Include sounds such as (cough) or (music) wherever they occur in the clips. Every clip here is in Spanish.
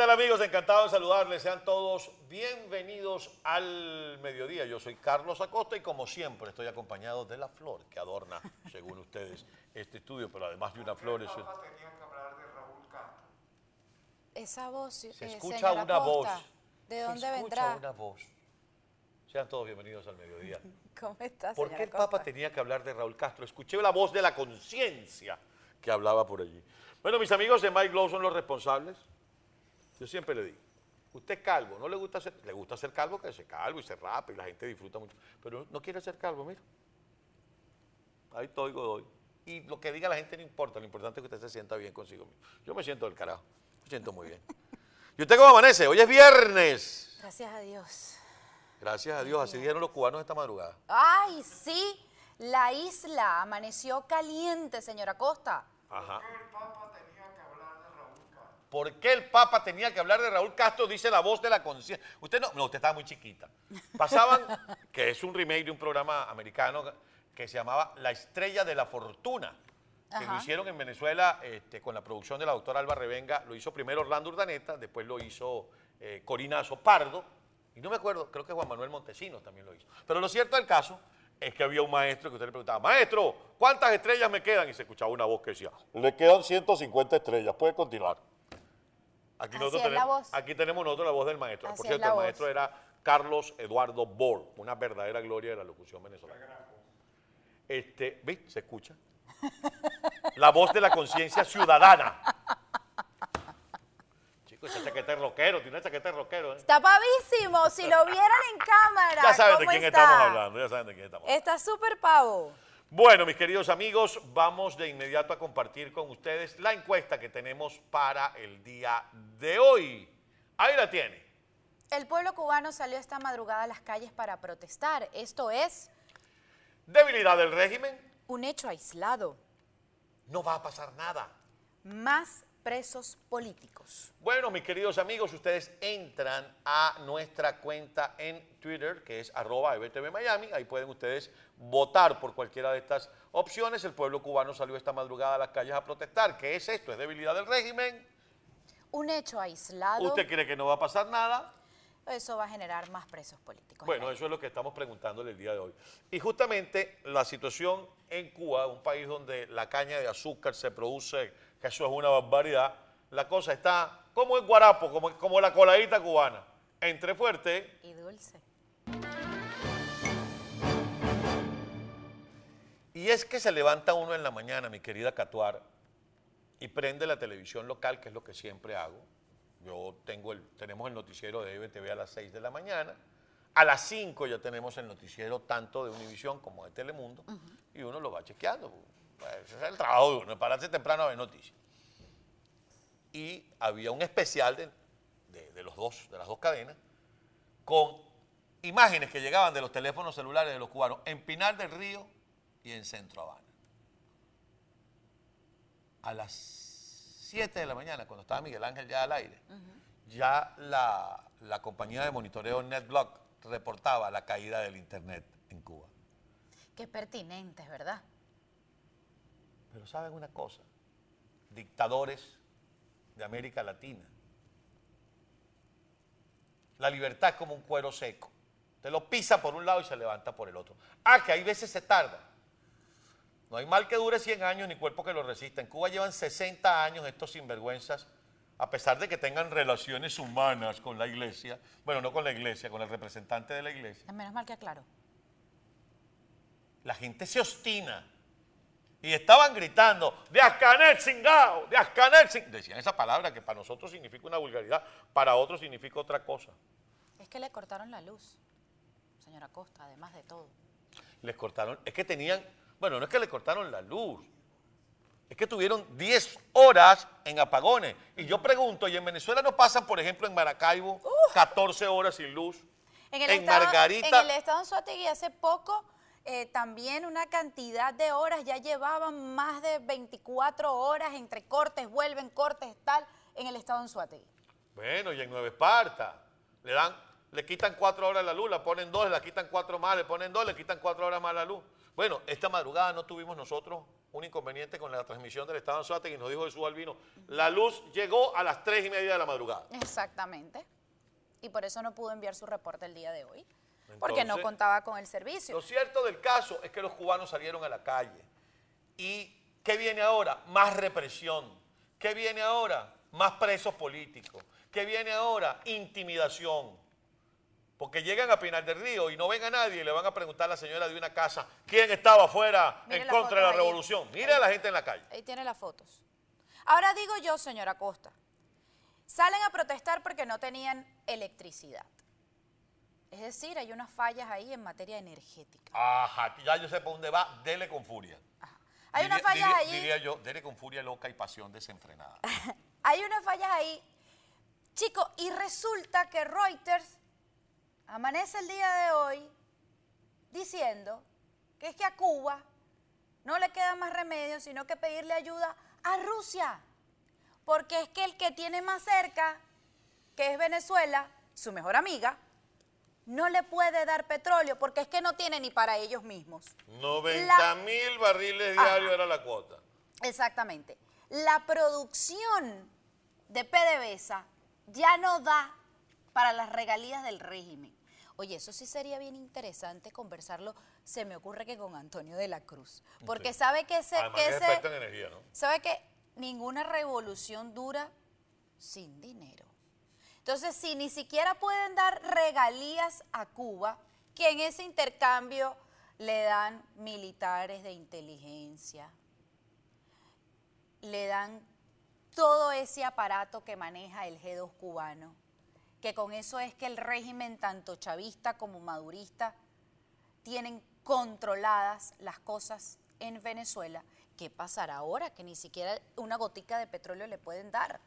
tal amigos? Encantado de saludarles. Sean todos bienvenidos al mediodía. Yo soy Carlos Acosta y como siempre estoy acompañado de la flor que adorna, según ustedes, este estudio, pero además de una flor es... Papa tenía que hablar de Raúl Castro. Esa voz, Se eh, escucha una voz. Costa, ¿De Se dónde escucha vendrá? una voz. Sean todos bienvenidos al mediodía. (laughs) ¿Cómo está, ¿Por qué el Costa? Papa tenía que hablar de Raúl Castro? Escuché la voz de la conciencia que hablaba por allí. Bueno, mis amigos de Mike Glow son los responsables. Yo siempre le digo, usted es calvo, no le gusta ser, le gusta ser calvo, que se calvo y se rapa y la gente disfruta mucho, pero no quiere ser calvo, mira. Ahí estoy, doy. Y lo que diga la gente no importa, lo importante es que usted se sienta bien consigo mismo. Yo me siento del carajo, me siento muy bien. ¿Y usted cómo amanece? Hoy es viernes. Gracias a Dios. Gracias a Dios, así dijeron los cubanos esta madrugada. Ay, sí, la isla amaneció caliente, señora Costa. Ajá. ¿Por qué el Papa tenía que hablar de Raúl Castro? ¿Por qué el Papa tenía que hablar de Raúl Castro? Dice la voz de la conciencia. Usted no, no, usted estaba muy chiquita. Pasaban, (laughs) que es un remake de un programa americano que se llamaba La Estrella de la Fortuna, que lo hicieron en Venezuela este, con la producción de la doctora Alba Revenga. Lo hizo primero Orlando Urdaneta, después lo hizo eh, Corina Sopardo, y no me acuerdo, creo que Juan Manuel Montesinos también lo hizo. Pero lo cierto del caso es que había un maestro que usted le preguntaba, maestro, ¿cuántas estrellas me quedan? Y se escuchaba una voz que decía, le quedan 150 estrellas, puede continuar. Aquí, Así nosotros es la tenemos, voz. aquí tenemos nosotros la voz del maestro. Así Por cierto, el voz. maestro era Carlos Eduardo Bor, una verdadera gloria de la locución venezolana. Este, ¿ves? Se escucha. La voz de la conciencia ciudadana. Chico, esa chaqueta es rockero, tiene una chaqueta de rockero. ¿eh? Está pavísimo, si lo vieran en cámara. Ya saben de ¿cómo quién está? estamos hablando, ya saben de quién estamos hablando. Está súper pavo. Bueno, mis queridos amigos, vamos de inmediato a compartir con ustedes la encuesta que tenemos para el día de hoy. Ahí la tiene. El pueblo cubano salió esta madrugada a las calles para protestar. Esto es Debilidad del régimen, un hecho aislado. no va a pasar nada. Más presos políticos. Bueno, mis queridos amigos, ustedes entran a nuestra cuenta en Twitter, que es arroba EBTV Miami. Ahí pueden ustedes votar por cualquiera de estas opciones. El pueblo cubano salió esta madrugada a las calles a protestar. ¿Qué es esto? ¿Es debilidad del régimen? Un hecho aislado. ¿Usted cree que no va a pasar nada? Eso va a generar más presos políticos. Bueno, eso es lo que estamos preguntándole el día de hoy. Y justamente la situación en Cuba, un país donde la caña de azúcar se produce, que eso es una barbaridad, la cosa está como el guarapo, como, como la coladita cubana, entre fuerte Y dulce. Y es que se levanta uno en la mañana, mi querida Catuar, y prende la televisión local, que es lo que siempre hago. Yo tengo el, tenemos el noticiero de EBTV a las 6 de la mañana. A las 5 ya tenemos el noticiero tanto de Univisión como de Telemundo. Y uno lo va chequeando. Pues, ese es el trabajo de uno, pararse temprano a ver noticias. Y había un especial de, de- de los dos, de las dos cadenas con imágenes que llegaban de los teléfonos celulares de los cubanos en Pinar del Río y en Centro Habana. A las 7 de la mañana, cuando estaba Miguel Ángel ya al aire, ya la, la compañía de monitoreo NetBlock reportaba la caída del Internet en Cuba. Qué pertinentes, ¿verdad? Pero saben una cosa, dictadores de América Latina, la libertad es como un cuero seco. Te lo pisa por un lado y se levanta por el otro. Ah, que hay veces se tarda. No hay mal que dure 100 años ni cuerpo que lo resista. En Cuba llevan 60 años estos sinvergüenzas, a pesar de que tengan relaciones humanas con la iglesia. Bueno, no con la iglesia, con el representante de la iglesia. Menos mal que aclaro. La gente se obstina. Y estaban gritando, de Ascanet Singao, de Ascanet Singao. Decían esa palabra que para nosotros significa una vulgaridad, para otros significa otra cosa. Es que le cortaron la luz, señora Costa, además de todo. Les cortaron, es que tenían, bueno, no es que le cortaron la luz, es que tuvieron 10 horas en apagones. Y yo pregunto, ¿y en Venezuela no pasan, por ejemplo, en Maracaibo, 14 horas sin luz? En el, En estado, Margarita- En el estado de Anzoátegui hace poco eh, también una cantidad de horas, ya llevaban más de 24 horas entre cortes, vuelven, cortes, tal, en el estado de Anzoátegui. Bueno, y en Nueva Esparta le dan le quitan cuatro horas la luz, la ponen dos, le quitan cuatro más, le ponen dos, le quitan cuatro horas más la luz. Bueno, esta madrugada no tuvimos nosotros un inconveniente con la transmisión del Estado en y nos dijo Jesús Albino, la luz llegó a las tres y media de la madrugada. Exactamente. Y por eso no pudo enviar su reporte el día de hoy. Porque no contaba con el servicio. Lo cierto del caso es que los cubanos salieron a la calle. ¿Y qué viene ahora? Más represión. ¿Qué viene ahora? Más presos políticos. ¿Qué viene ahora? Intimidación. Porque llegan a Pinar del Río y no ven a nadie y le van a preguntar a la señora de una casa quién estaba afuera Mire en contra de la ahí. revolución. Mira a la gente en la calle. Ahí tiene las fotos. Ahora digo yo, señora Costa, salen a protestar porque no tenían electricidad. Es decir, hay unas fallas ahí en materia energética. Ajá, ya yo sé por dónde va, dele con furia. Hay unas fallas diría- allí. Diría yo, dele con furia loca y pasión desenfrenada. (laughs) Hay unas fallas ahí. Chicos, y resulta que Reuters amanece el día de hoy diciendo que es que a Cuba no le queda más remedio sino que pedirle ayuda a Rusia. Porque es que el que tiene más cerca, que es Venezuela, su mejor amiga, no le puede dar petróleo porque es que no tiene ni para ellos mismos. 90 mil barriles diarios era la cuota. Exactamente. La producción de PDVSA ya no da para las regalías del régimen. Oye, eso sí sería bien interesante conversarlo, se me ocurre que con Antonio de la Cruz. Porque Sí. sabe que ese, Además que energía, ¿no? sabe que ninguna revolución dura sin dinero. Entonces, si ni siquiera pueden dar regalías a Cuba, que en ese intercambio le dan militares de inteligencia, le dan todo ese aparato que maneja el G2 cubano, que con eso es que el régimen, tanto chavista como madurista, tienen controladas las cosas en Venezuela. ¿Qué pasará ahora? Que ni siquiera una gotica de petróleo le pueden dar.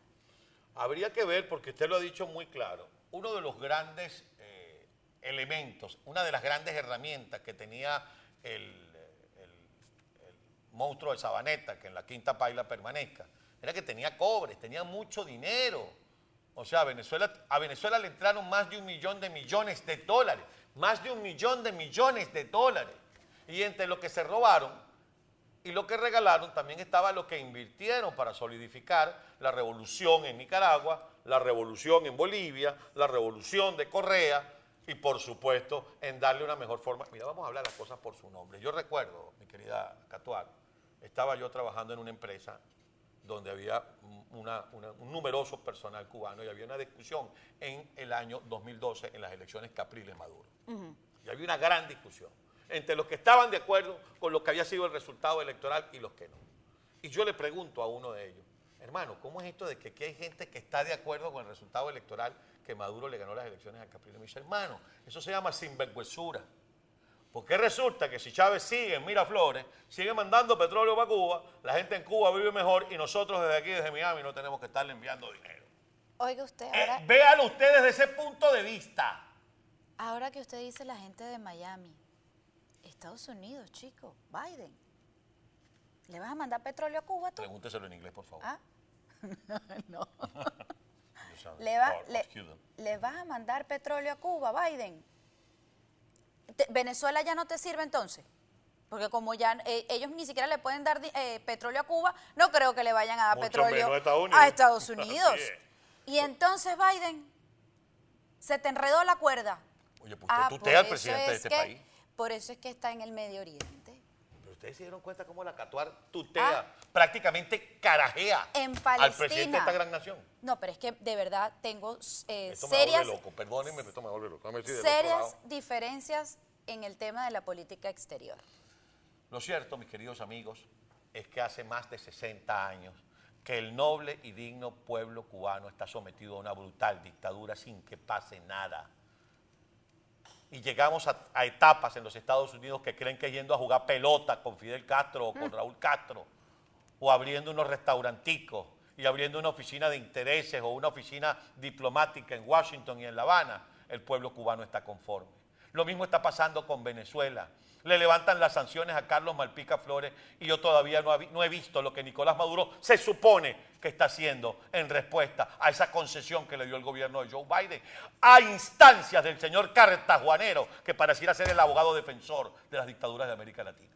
Habría que ver, porque usted lo ha dicho muy claro, uno de los grandes eh, elementos, una de las grandes herramientas que tenía el, monstruo de Sabaneta, que en la quinta paila permanezca, era que tenía cobres, tenía mucho dinero. O sea, a Venezuela, a Venezuela le entraron más de un millón de millones de dólares, más de un millón de millones de dólares. Y entre lo que se robaron, y lo que regalaron también estaba lo que invirtieron para solidificar la revolución en Nicaragua, la revolución en Bolivia, la revolución de Correa y por supuesto en darle una mejor forma. Mira, vamos a hablar las cosas por su nombre. Yo recuerdo, mi querida Catuar, estaba yo trabajando en una empresa donde había una- una- un numeroso personal cubano y había una discusión en el año 2012 en las elecciones Capriles Maduro. Y había una gran discusión entre los que estaban de acuerdo con lo que había sido el resultado electoral y los que no. Y yo le pregunto a uno de ellos, hermano, ¿cómo es esto de que aquí hay gente que está de acuerdo con el resultado electoral que Maduro le ganó las elecciones a Capriles? Me dice, hermano, eso se llama sinvergüenzura. Porque resulta que si Chávez sigue en Miraflores, sigue mandando petróleo para Cuba, la gente en Cuba vive mejor y nosotros desde aquí, desde Miami, no tenemos que estarle enviando dinero. Oiga usted, Eh, ahora, véalo usted desde ese punto de vista. ahora que usted dice la gente de Miami, Estados Unidos, chico, Biden, ¿le vas a mandar petróleo a Cuba tú? Pregúnteselo en inglés, por favor. ¿Ah? (laughs) no. ¿Le, va- le-. ¿Le vas a mandar petróleo a Cuba, Biden? Te- ¿Venezuela ya no te sirve entonces? Porque como ya eh, ellos ni siquiera le pueden dar eh, petróleo a Cuba, no creo que le vayan a dar Mucho petróleo a Estados Unidos. a Estados (laughs) Así Unidos. es. Y entonces, Biden, se te enredó la cuerda. Oye, pues Ah, usted tutea al por eso presidente de es este país. Por eso es que está en el Medio Oriente. Pero ustedes se dieron cuenta cómo la Catuar tutea, Ah. prácticamente carajea En al presidente de esta gran nación. No, pero es que de verdad tengo eh, Esto me serias, loco, perdónenme, esto me vuelve loco. Diferencias en el tema de la política exterior. Lo cierto, mis queridos amigos, es que hace más de 60 años que el noble y digno pueblo cubano está sometido a una brutal dictadura sin que pase nada. Y llegamos a, a etapas en los Estados Unidos que creen que yendo a jugar pelota con Fidel Castro o con Raúl Castro, o abriendo unos restauranticos y abriendo una oficina de intereses o una oficina diplomática en Washington y en La Habana, el pueblo cubano está conforme. Lo mismo está pasando con Venezuela. Le levantan las sanciones a Carlos Malpica Flores y yo todavía no, he visto lo que Nicolás Maduro se supone que está haciendo en respuesta a esa concesión que le dio el gobierno de Joe Biden, a instancias del señor Cartajuanero, que pareciera ser el abogado defensor de las dictaduras de América Latina.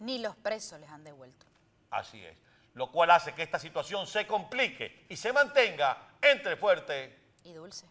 Ni los presos les han devuelto. Así es. Lo cual hace que esta situación se complique y se mantenga entre fuerte Y dulce.